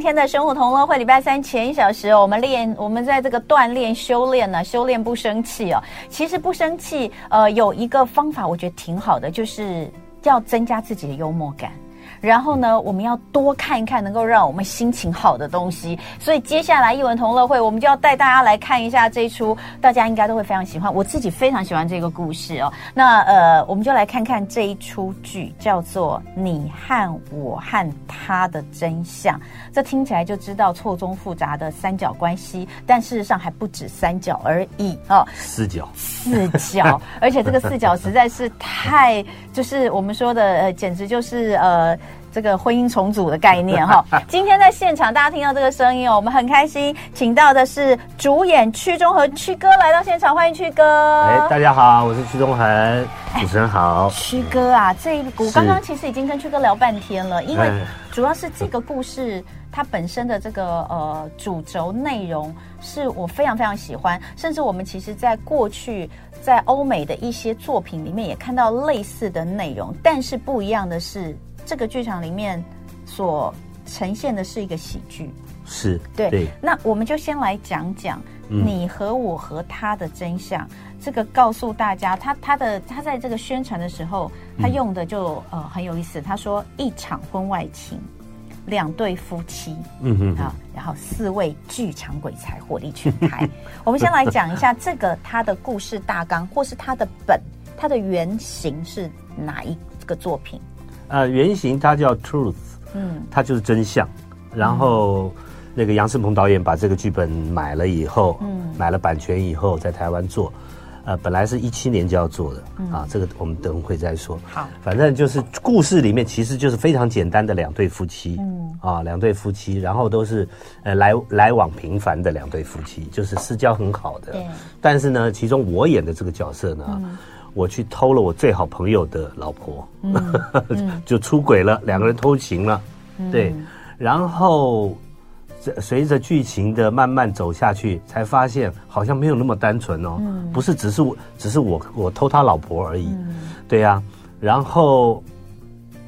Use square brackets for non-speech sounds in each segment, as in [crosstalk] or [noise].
今天的生活同乐会，礼拜三前一小时，我们练，我们在这个锻炼、修炼呢，修炼不生气哦。其实不生气，呃，有一个方法，我觉得挺好的，就是要增加自己的幽默感。然后呢，我们要多看一看能够让我们心情好的东西。所以接下来艺文同乐会，我们就要带大家来看一下这一出，大家应该都会非常喜欢。我自己非常喜欢这个故事哦。那呃，我们就来看看这一出剧，叫做《你和我和他的真相》。这听起来就知道错综复杂的三角关系，但事实上还不止三角而已哦。四角，四角，[laughs] 而且这个四角实在是太，就是我们说的，呃，简直就是呃。这个婚姻重组的概念哈，[laughs] 今天在现场大家听到这个声音哦，我们很开心，请到的是主演屈中和屈哥来到现场，欢迎屈哥。哎，大家好，我是屈中恒，主持人好。屈哥啊，这一股刚刚其实已经跟屈哥聊半天了，因为主要是这个故事它本身的这个呃主轴内容是我非常非常喜欢，甚至我们其实在过去在欧美的一些作品里面也看到类似的内容，但是不一样的是。这个剧场里面所呈现的是一个喜剧，是对，对。那我们就先来讲讲你和我和他的真相。嗯、这个告诉大家，他他的他在这个宣传的时候，他用的就、嗯、呃很有意思。他说一场婚外情，两对夫妻，嗯哼，哼，啊，然后四位剧场鬼才火力全开。[laughs] 我们先来讲一下这个他的故事大纲，或是他的本，他的原型是哪一个作品？呃，原型它叫 Truth，嗯，它就是真相。然后那个杨世鹏导演把这个剧本买了以后，嗯，买了版权以后，在台湾做。呃，本来是一七年就要做的，嗯、啊，这个我们等会再说。好，反正就是故事里面其实就是非常简单的两对夫妻，嗯，啊，两对夫妻，然后都是呃来来往频繁的两对夫妻，就是私交很好的。对。但是呢，其中我演的这个角色呢。嗯我去偷了我最好朋友的老婆，[laughs] 就出轨了，两个人偷情了，嗯、对，然后随着剧情的慢慢走下去，才发现好像没有那么单纯哦，嗯、不是只是我，只是我我偷他老婆而已，嗯、对呀、啊，然后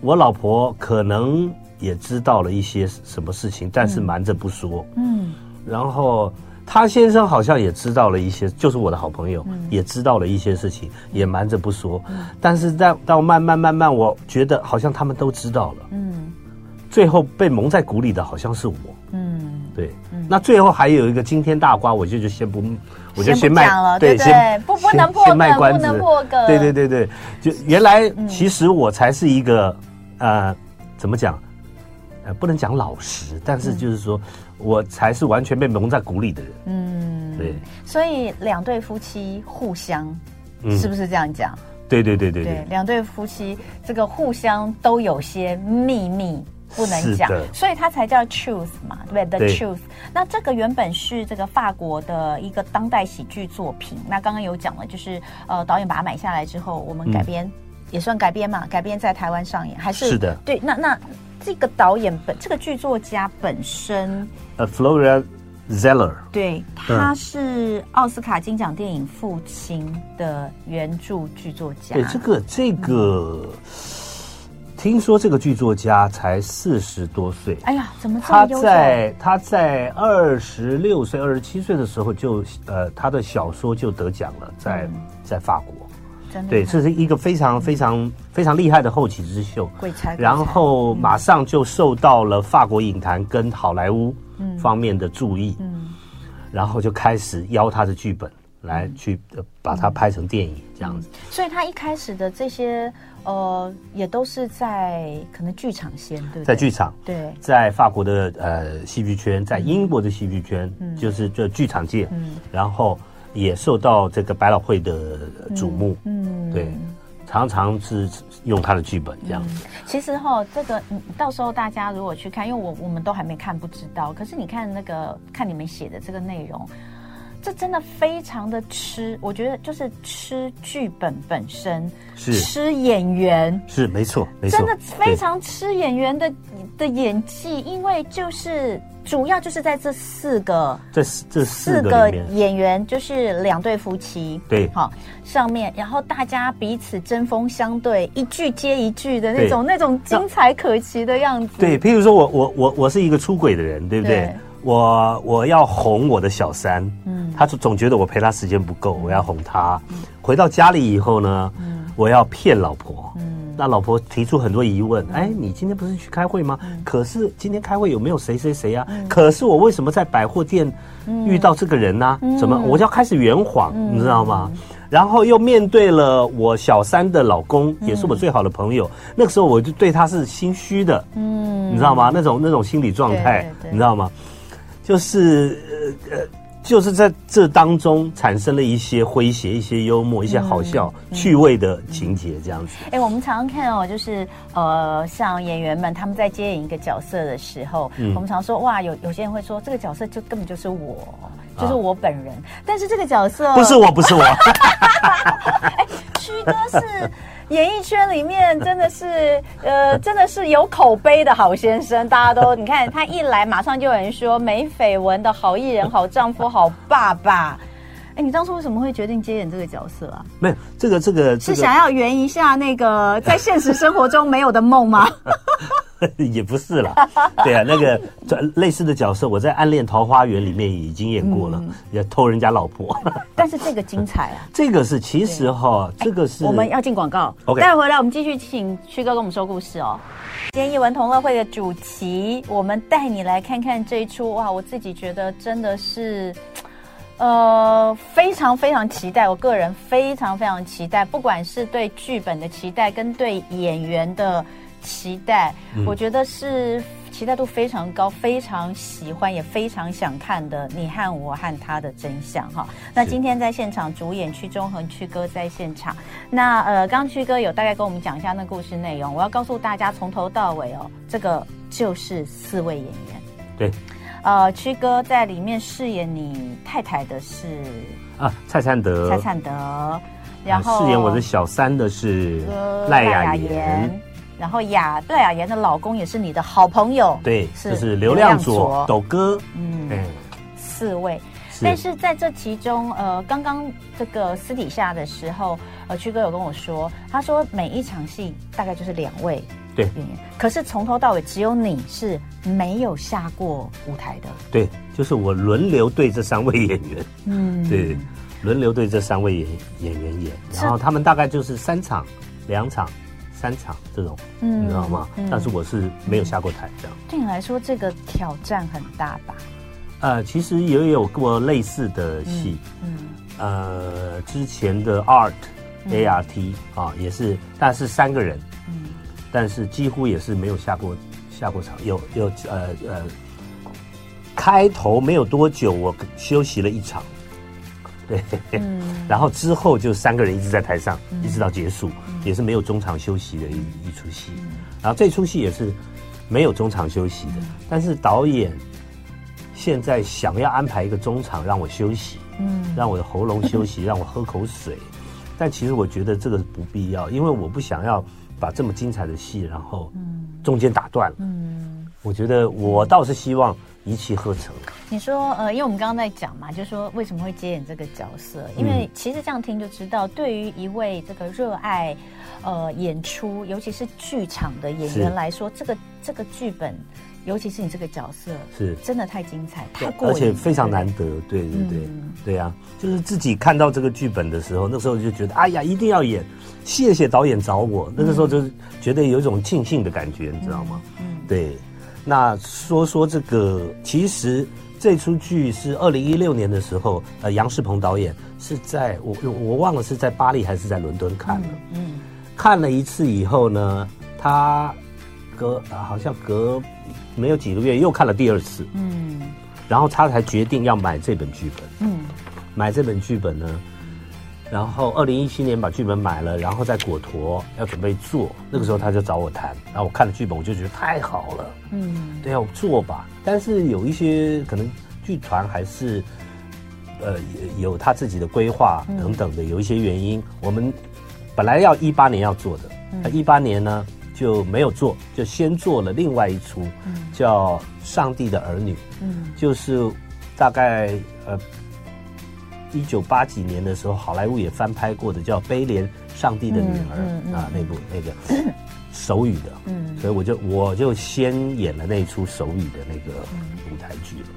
我老婆可能也知道了一些什么事情，但是瞒着不说，嗯，然后。他先生好像也知道了一些，就是我的好朋友，嗯、也知道了一些事情，也瞒着不说。嗯、但是在到慢慢慢慢，我觉得好像他们都知道了。嗯，最后被蒙在鼓里的好像是我。嗯，对。嗯、那最后还有一个惊天大瓜，我就就先不，我就先卖对，对不不能破梗，不能破梗。对对对对，就原来其实我才是一个、嗯、呃，怎么讲？呃，不能讲老实，但是就是说。嗯我才是完全被蒙在鼓里的人。嗯，对。所以两对夫妻互相，嗯、是不是这样讲？对对对对对。对，两对夫妻这个互相都有些秘密不能讲，所以它才叫 truth 嘛，对不对？The truth。那这个原本是这个法国的一个当代喜剧作品。那刚刚有讲了，就是呃，导演把它买下来之后，我们改编、嗯、也算改编嘛，改编在台湾上演，还是？是的。对，那那。这个导演本，这个剧作家本身，呃，Florian Zeller，对，他是奥斯卡金奖电影《父亲》的原著剧作家。对，这个这个，嗯、听说这个剧作家才四十多岁。哎呀，怎么这么他在他在二十六岁、二十七岁的时候就呃，他的小说就得奖了，在、嗯、在法国。对，这是一个非常非常非常厉害的后起之秀，鬼才，然后马上就受到了法国影坛跟好莱坞方面的注意，嗯，然后就开始邀他的剧本来去把它拍成电影这样子。所以他一开始的这些呃，也都是在可能剧场先，对，在剧场，对，在法国的呃戏剧圈，在英国的戏剧圈，就是这剧场界，嗯，然后。也受到这个百老汇的瞩目，嗯，嗯。对，常常是用他的剧本这样。子。嗯、其实哈，这个到时候大家如果去看，因为我我们都还没看，不知道。可是你看那个看你们写的这个内容，这真的非常的吃，我觉得就是吃剧本本身，是。吃演员，是没错，没错，真的非常吃演员的的演技，因为就是主要就是在这四个，这这四个演员就是两对夫妻，对，好上面，然后大家彼此针锋相对，一句接一句的那种那种精彩可期的样子。对，譬如说我我我我是一个出轨的人，对不对？对。我我要哄我的小三，嗯，他总总觉得我陪他时间不够，我要哄他。嗯、回到家里以后呢，嗯，我要骗老婆，嗯。那老婆提出很多疑问，哎，你今天不是去开会吗？可是今天开会有没有谁谁谁啊？可是我为什么在百货店遇到这个人呢？怎么我就要开始圆谎，你知道吗？然后又面对了我小三的老公，也是我最好的朋友，那个时候我就对他是心虚的，嗯，你知道吗？那种那种心理状态，你知道吗？就是呃呃。就是在这当中产生了一些诙谐、一些幽默、一些好笑、嗯、趣味的情节，这样子。哎、欸，我们常常看哦，就是呃，像演员们他们在接演一个角色的时候，嗯、我们常说哇，有有些人会说这个角色就根本就是我，就是我本人。啊、但是这个角色不是我，不是我。[laughs] 哎，曲哥是。演艺圈里面真的是，呃，真的是有口碑的好先生，大家都你看他一来，马上就有人说没绯闻的好艺人、好丈夫、好爸爸。哎，你当初为什么会决定接演这个角色啊？没有，这个这个、这个、是想要圆一下那个在现实生活中没有的梦吗？[laughs] [laughs] 也不是啦，对啊，那个类似的角色，我在《暗恋桃花源》里面已经演过了，也偷人家老婆。[laughs] 但是这个精彩啊！[laughs] 这个是其实哈，这个是我们要进广告。OK，待会回来我们继续请曲哥跟我们说故事哦。今天艺文同乐会的主题，我们带你来看看这一出哇！我自己觉得真的是。呃，非常非常期待，我个人非常非常期待，不管是对剧本的期待跟对演员的期待，嗯、我觉得是期待度非常高，非常喜欢，也非常想看的。你和我和他的真相哈。那今天在现场主演曲中恒曲哥在现场。那呃，刚曲哥有大概跟我们讲一下那故事内容，我要告诉大家从头到尾哦，这个就是四位演员。对。呃，曲哥在里面饰演你太太的是啊，蔡灿德，蔡灿德，然后饰演我的小三的是赖雅妍，然后雅赖雅妍的老公也是你的好朋友，对，是就是刘亮佐，斗哥，嗯，四位，但是在这其中，呃，刚刚这个私底下的时候，呃，曲哥有跟我说，他说每一场戏大概就是两位。对，可是从头到尾只有你是没有下过舞台的。对，就是我轮流对这三位演员，嗯，对，轮流对这三位演演员演，然后他们大概就是三场、两场、三场这种，嗯，你知道吗？嗯、但是我是没有下过台这样。对你来说，这个挑战很大吧？呃，其实也有过类似的戏，嗯，嗯呃，之前的 Art A R T 啊，也是，但是三个人。嗯但是几乎也是没有下过下过场，有有呃呃，开头没有多久，我休息了一场，对，嗯、[laughs] 然后之后就三个人一直在台上，嗯、一直到结束，嗯、也是没有中场休息的一一出戏，嗯、然后这出戏也是没有中场休息的，嗯、但是导演现在想要安排一个中场让我休息，嗯，让我的喉咙休息，让我喝口水，但其实我觉得这个不必要，因为我不想要。把这么精彩的戏，然后中间打断了。嗯，我觉得我倒是希望一气呵成。你说，呃，因为我们刚刚在讲嘛，就是说为什么会接演这个角色？因为其实这样听就知道，对于一位这个热爱呃演出，尤其是剧场的演员来说，这个这个剧本。尤其是你这个角色是真的太精彩，太过且非常难得。对对对，嗯、对啊，就是自己看到这个剧本的时候，那时候就觉得，哎呀，一定要演。谢谢导演找我，那个时候就是觉得有一种庆幸的感觉，你知道吗？嗯，嗯对。那说说这个，其实这出剧是二零一六年的时候，呃，杨世鹏导演是在我我忘了是在巴黎还是在伦敦看了，嗯，嗯。看了一次以后呢，他隔好像隔。没有几个月，又看了第二次，嗯，然后他才决定要买这本剧本，嗯，买这本剧本呢，然后二零一七年把剧本买了，然后在果陀要准备做，那个时候他就找我谈，然后我看了剧本，我就觉得太好了，嗯，对，要做吧，但是有一些可能剧团还是，呃，有他自己的规划等等的，有一些原因，我们本来要一八年要做的，那一八年呢？就没有做，就先做了另外一出，叫《上帝的儿女》，嗯，就是大概呃一九八几年的时候，好莱坞也翻拍过的，叫《悲怜上帝的女儿》嗯嗯、啊，那部那个手语的，[coughs] 嗯，所以我就我就先演了那一出手语的那个舞台剧了，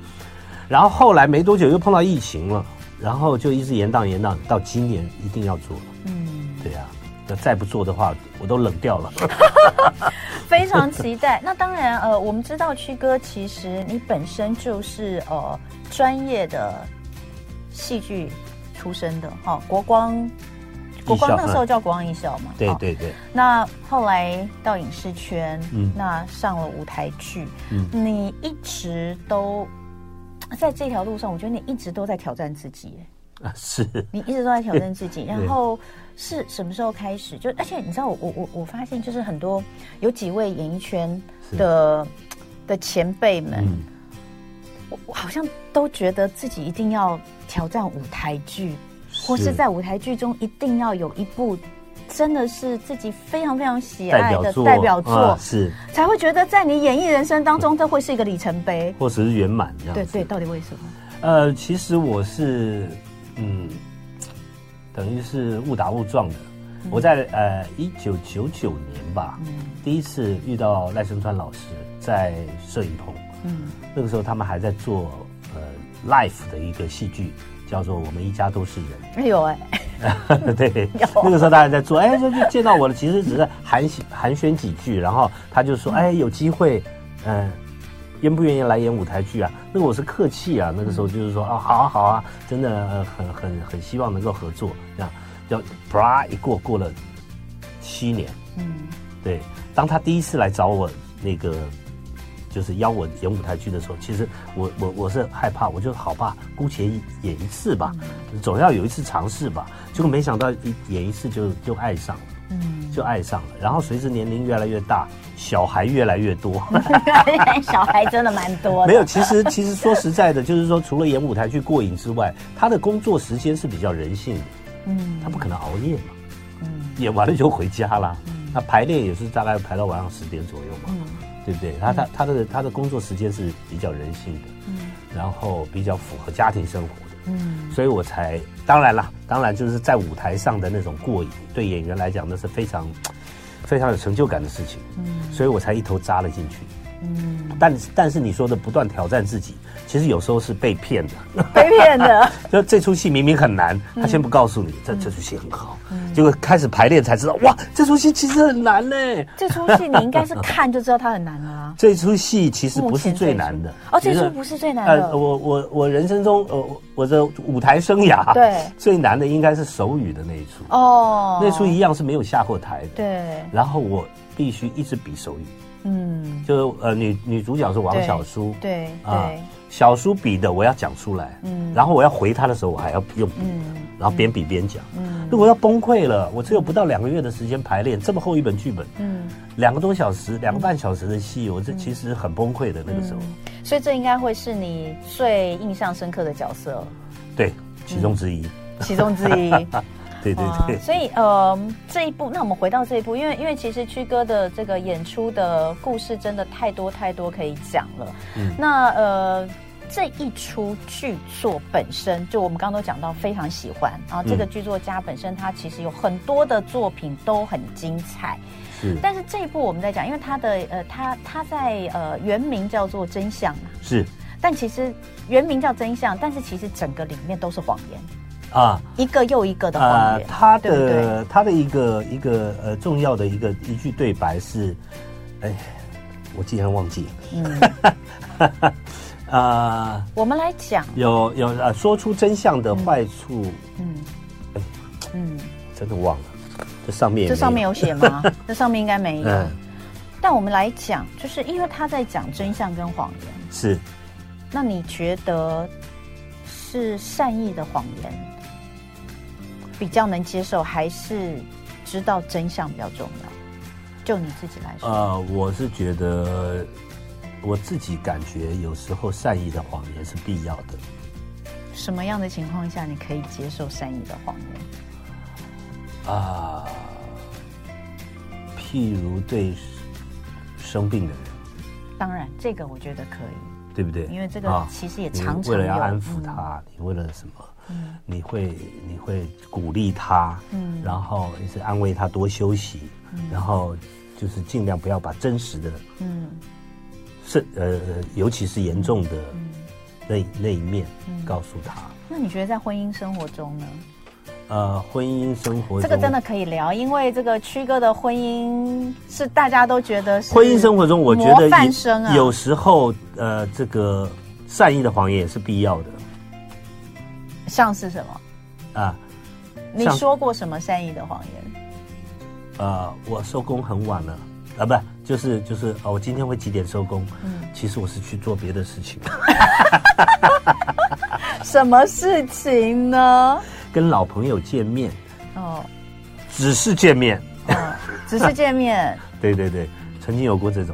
然后后来没多久又碰到疫情了，然后就一直延档延档，到今年一定要做了，嗯，对呀、啊。那再不做的话，我都冷掉了。[laughs] 非常期待。那当然，呃，我们知道曲哥其实你本身就是呃专业的戏剧出身的哈、哦，国光，国光那时候叫国光艺校嘛。对对对。那后来到影视圈，嗯，那上了舞台剧，嗯，你一直都在这条路上，我觉得你一直都在挑战自己。啊，是你一直都在挑战自己，[laughs] 然后是什么时候开始？就而且你知道我，我我我我发现，就是很多有几位演艺圈的的前辈们，嗯、我我好像都觉得自己一定要挑战舞台剧，或是在舞台剧中一定要有一部真的是自己非常非常喜爱的代表作，是才会觉得在你演艺人生当中，这会是一个里程碑，或者是圆满这样。对对，到底为什么？呃，其实我是。嗯，等于是误打误撞的。嗯、我在呃一九九九年吧，嗯、第一次遇到赖声川老师在摄影棚。嗯，那个时候他们还在做呃 life 的一个戏剧，叫做《我们一家都是人》。哎呦哎，[laughs] 对，[laughs] 那个时候大家在做，哎，就就见到我了。其实只是寒寒暄几句，然后他就说，哎，有机会，嗯、呃。愿不愿意来演舞台剧啊？那个我是客气啊，那个时候就是说啊，好啊好啊，真的、呃、很很很希望能够合作，这样，叫啪一过过了七年，嗯，对，当他第一次来找我那个就是邀我演舞台剧的时候，其实我我我是害怕，我就好怕，姑且演一次吧，嗯、总要有一次尝试吧，结果没想到一演一次就就爱上了。嗯，就爱上了，然后随着年龄越来越大，小孩越来越多，[laughs] 小孩真的蛮多的。[laughs] 没有，其实其实说实在的，就是说除了演舞台剧过瘾之外，他的工作时间是比较人性的，嗯，他不可能熬夜嘛，嗯，演完了就回家啦。那，排练也是大概排到晚上十点左右嘛，嗯，对不对？他他他的他的工作时间是比较人性的，嗯，然后比较符合家庭生活的。嗯，所以我才当然啦，当然就是在舞台上的那种过瘾，对演员来讲那是非常非常有成就感的事情。嗯，所以我才一头扎了进去。嗯，但但是你说的不断挑战自己，其实有时候是被骗的，[laughs] 被骗的。[laughs] 就这出戏明明很难，他先不告诉你，这这出戏很好，结果开始排练才知道，哇，这出戏其实很难呢。这出戏你应该是看就知道它很难了。[laughs] 这出戏其实不是最难的。哦，这出不是最难的。呃，我我我人生中，呃，我的舞台生涯，对，最难的应该是手语的那一出。哦，那出一样是没有下过台的。对。然后我必须一直比手语。嗯，就是呃女女主角是王小苏，对啊，小苏比的我要讲出来，嗯，然后我要回他的时候我还要用笔，然后边比边讲，嗯，如果要崩溃了，我只有不到两个月的时间排练，这么厚一本剧本，嗯，两个多小时，两个半小时的戏，我这其实很崩溃的那个时候，所以这应该会是你最印象深刻的角色，对，其中之一，其中之一。[laughs] 对对对，所以呃，这一部，那我们回到这一部，因为因为其实曲哥的这个演出的故事真的太多太多可以讲了。嗯，那呃，这一出剧作本身，就我们刚刚都讲到非常喜欢，然后这个剧作家本身他其实有很多的作品都很精彩。是，但是这一部我们在讲，因为他的呃，他他在呃原名叫做真相嘛是，但其实原名叫真相，但是其实整个里面都是谎言。啊，一个又一个的谎言。他的他的一个一个呃重要的一个一句对白是，哎，我竟然忘记了。嗯，[laughs] 啊，我们来讲，有有啊，说出真相的坏处。嗯，哎，嗯，真的忘了，这上面这上面有写吗？[laughs] 这上面应该没有。但我们来讲，就是因为他在讲真相跟谎言。是。那你觉得是善意的谎言？比较能接受，还是知道真相比较重要？就你自己来说，呃，我是觉得，我自己感觉有时候善意的谎言是必要的。什么样的情况下你可以接受善意的谎言？啊，譬如对生病的人。当然，这个我觉得可以，对不对？因为这个其实也常常为了要安抚他，嗯、你为了什么？嗯，你会你会鼓励他，嗯，然后也是安慰他多休息，嗯，然后就是尽量不要把真实的，嗯，是呃，尤其是严重的那、嗯、那一面告诉他。那你觉得在婚姻生活中呢？呃，婚姻生活这个真的可以聊，因为这个曲哥的婚姻是大家都觉得是婚姻生活中，我觉得有时候呃，这个善意的谎言也是必要的。像是什么啊？你说过什么善意的谎言？呃，我收工很晚了啊，不，就是就是哦，我今天会几点收工？嗯，其实我是去做别的事情。[laughs] 什么事情呢？跟老朋友见面。哦，只是见面。哦，只是见面。[laughs] 对对对，曾经有过这种。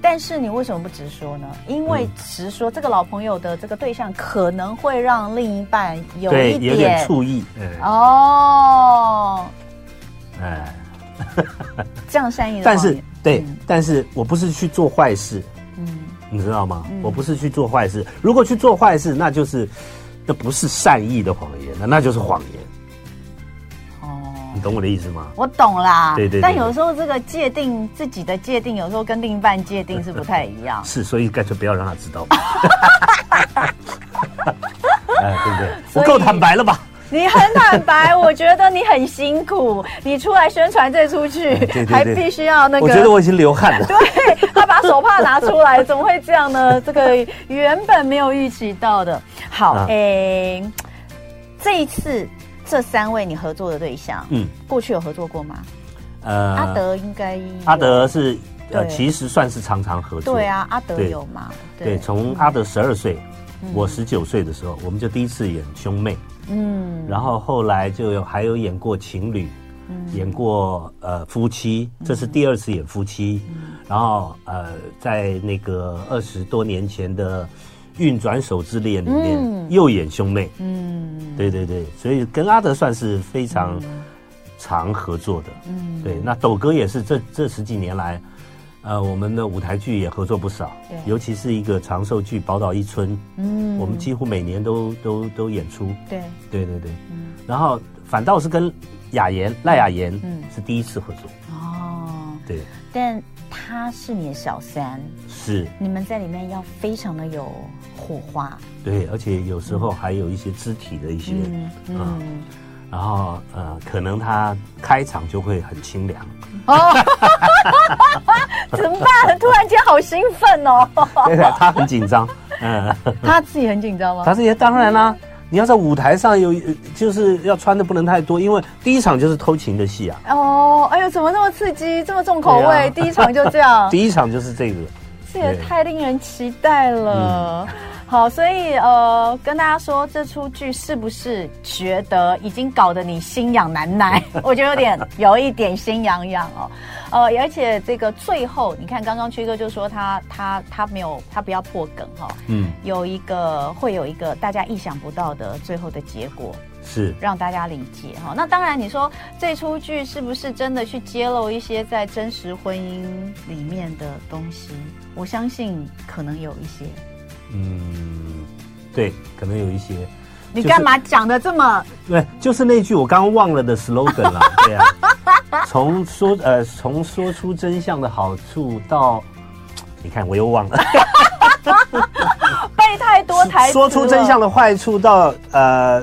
但是你为什么不直说呢？因为直说，这个老朋友的这个对象可能会让另一半有一点，有点醋意。哦，哎，[laughs] 这样善意的。但是对，但是我不是去做坏事，嗯，你知道吗？我不是去做坏事。如果去做坏事，那就是那不是善意的谎言，那那就是谎言。哦你懂我的意思吗？我懂啦，对对，对，对。但有时候这个界定自己的界定，有时候跟另一半界定是不太一样。[laughs] 是，所以干脆不要让他知道。[laughs] 哎，对不对？我够坦白了吧？你很坦白，我觉得你很辛苦，你出来宣传这出去，对对对，还必须要那个。我觉得我已经流汗了。对，他把手帕拿出来，怎么会这样呢？这个原本没有预期到的。好，哎、啊欸，这一次。这三位你合作的对象，嗯，过去有合作过吗？呃，阿德应该，阿德是呃，其实算是常常合作。对啊，阿德有吗？对，从阿德十二岁，我十九岁的时候，我们就第一次演兄妹，嗯，然后后来就有还有演过情侣，演过呃夫妻，这是第二次演夫妻，然后呃，在那个二十多年前的。运转手之恋里面又演兄妹，嗯，对对对，所以跟阿德算是非常常合作的，嗯，对。那斗哥也是这这十几年来，呃，我们的舞台剧也合作不少，对，尤其是一个长寿剧《宝岛一村》，嗯，我们几乎每年都都都演出，对，对对对，嗯。然后反倒是跟雅妍赖雅妍，嗯，是第一次合作，哦，对，但。他是你的小三，是。你们在里面要非常的有火花，对，而且有时候还有一些肢体的一些，嗯，嗯然后呃，可能他开场就会很清凉，哦，[laughs] 怎么办？突然间好兴奋哦，对的，他很紧张，[laughs] 嗯，他自己很紧张吗？他自己当然啦。你要在舞台上有，就是要穿的不能太多，因为第一场就是偷情的戏啊。哦，哎呦，怎么那么刺激，这么重口味？啊、第一场就这样。[laughs] 第一场就是这个，这也太令人期待了。嗯、好，所以呃，跟大家说，这出剧是不是觉得已经搞得你心痒难耐？[laughs] 我觉得有点，有一点心痒痒哦。呃，而且这个最后，你看刚刚曲哥就说他他他没有他不要破梗哈，嗯，有一个会有一个大家意想不到的最后的结果，是让大家理解哈。那当然，你说这出剧是不是真的去揭露一些在真实婚姻里面的东西？我相信可能有一些，嗯，对，可能有一些。你干嘛讲的这么？对，就是那句我刚刚忘了的 slogan 了，[laughs] 对啊。从说呃，从说出真相的好处到，你看我又忘了，[laughs] 背太多台词。说出真相的坏处到呃，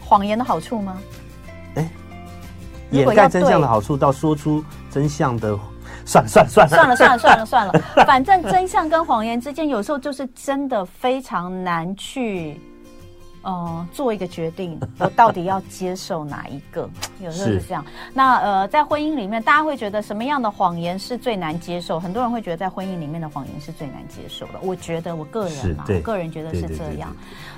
谎言的好处吗？哎，掩盖真相的好处到说出真相的，算了算了算了算了算了算了算了，反正真相跟谎言之间有时候就是真的非常难去。呃，做一个决定，我到底要接受哪一个？[laughs] 有时候是这样。那呃，在婚姻里面，大家会觉得什么样的谎言是最难接受？很多人会觉得在婚姻里面的谎言是最难接受的。我觉得我个人嘛，我个人觉得是这样。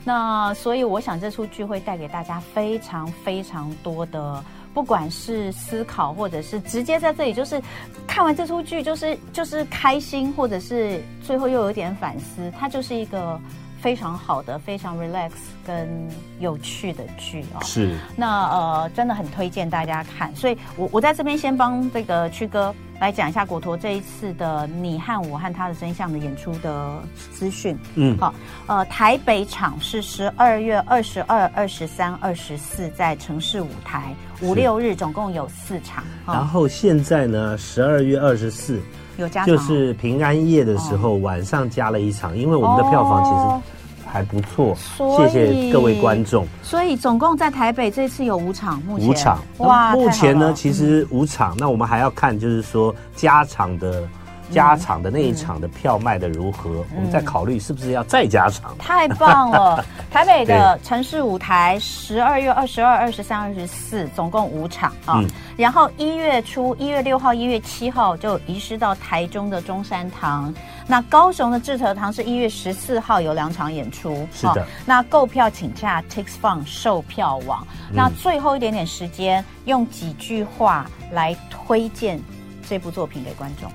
那所以我想这出剧会带给大家非常非常多的，不管是思考，或者是直接在这里就是看完这出剧，就是就是开心，或者是最后又有点反思，它就是一个。非常好的，非常 relax 跟有趣的剧哦。是。那呃，真的很推荐大家看。所以我我在这边先帮这个曲哥来讲一下果陀这一次的你和我和他的真相的演出的资讯。嗯，好，呃，台北场是十二月二十二、二十三、二十四在城市舞台，五六日总共有四场。然后现在呢，十二月二十四有加，就是平安夜的时候晚上加了一场，因为我们的票房其实。还不错，谢谢各位观众。所以总共在台北这次有五场，目前五场哇，目前呢其实五场，嗯，那我们还要看就是说加场的。加场的那一场的票卖的如何？嗯、我们再考虑是不是要再加场。太棒了！[laughs] 台北的城市舞台，十二月二十二、二十三、二十四，总共五场啊。嗯、然后一月初，一月六号、一月七号就移师到台中的中山堂。那高雄的志德堂是一月十四号有两场演出。是的。那购票请洽 TixFun 售票网。嗯、那最后一点点时间，用几句话来推荐这部作品给观众。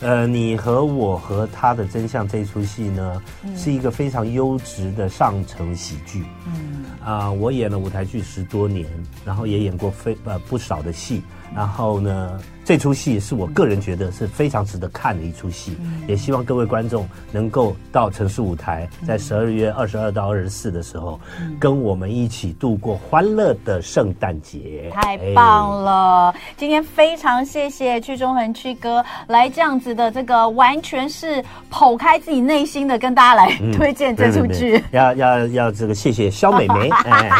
呃，你和我和他的真相这出戏呢，嗯、是一个非常优质的上乘喜剧。嗯，啊、呃，我演了舞台剧十多年，然后也演过非呃不少的戏，然后呢。这出戏是我个人觉得是非常值得看的一出戏，嗯、也希望各位观众能够到城市舞台，在十二月二十二到二十四的时候，嗯、跟我们一起度过欢乐的圣诞节。太棒了！哎、今天非常谢谢屈中恒屈哥来这样子的这个完全是剖开自己内心的跟大家来 [laughs] 推荐这出剧。嗯、要要要这个谢谢肖美眉，[laughs] 哎、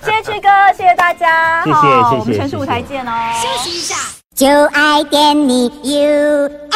谢谢屈哥，谢谢大家，谢谢谢谢，我们城市舞台见哦，休息一下。就爱点你 UFO。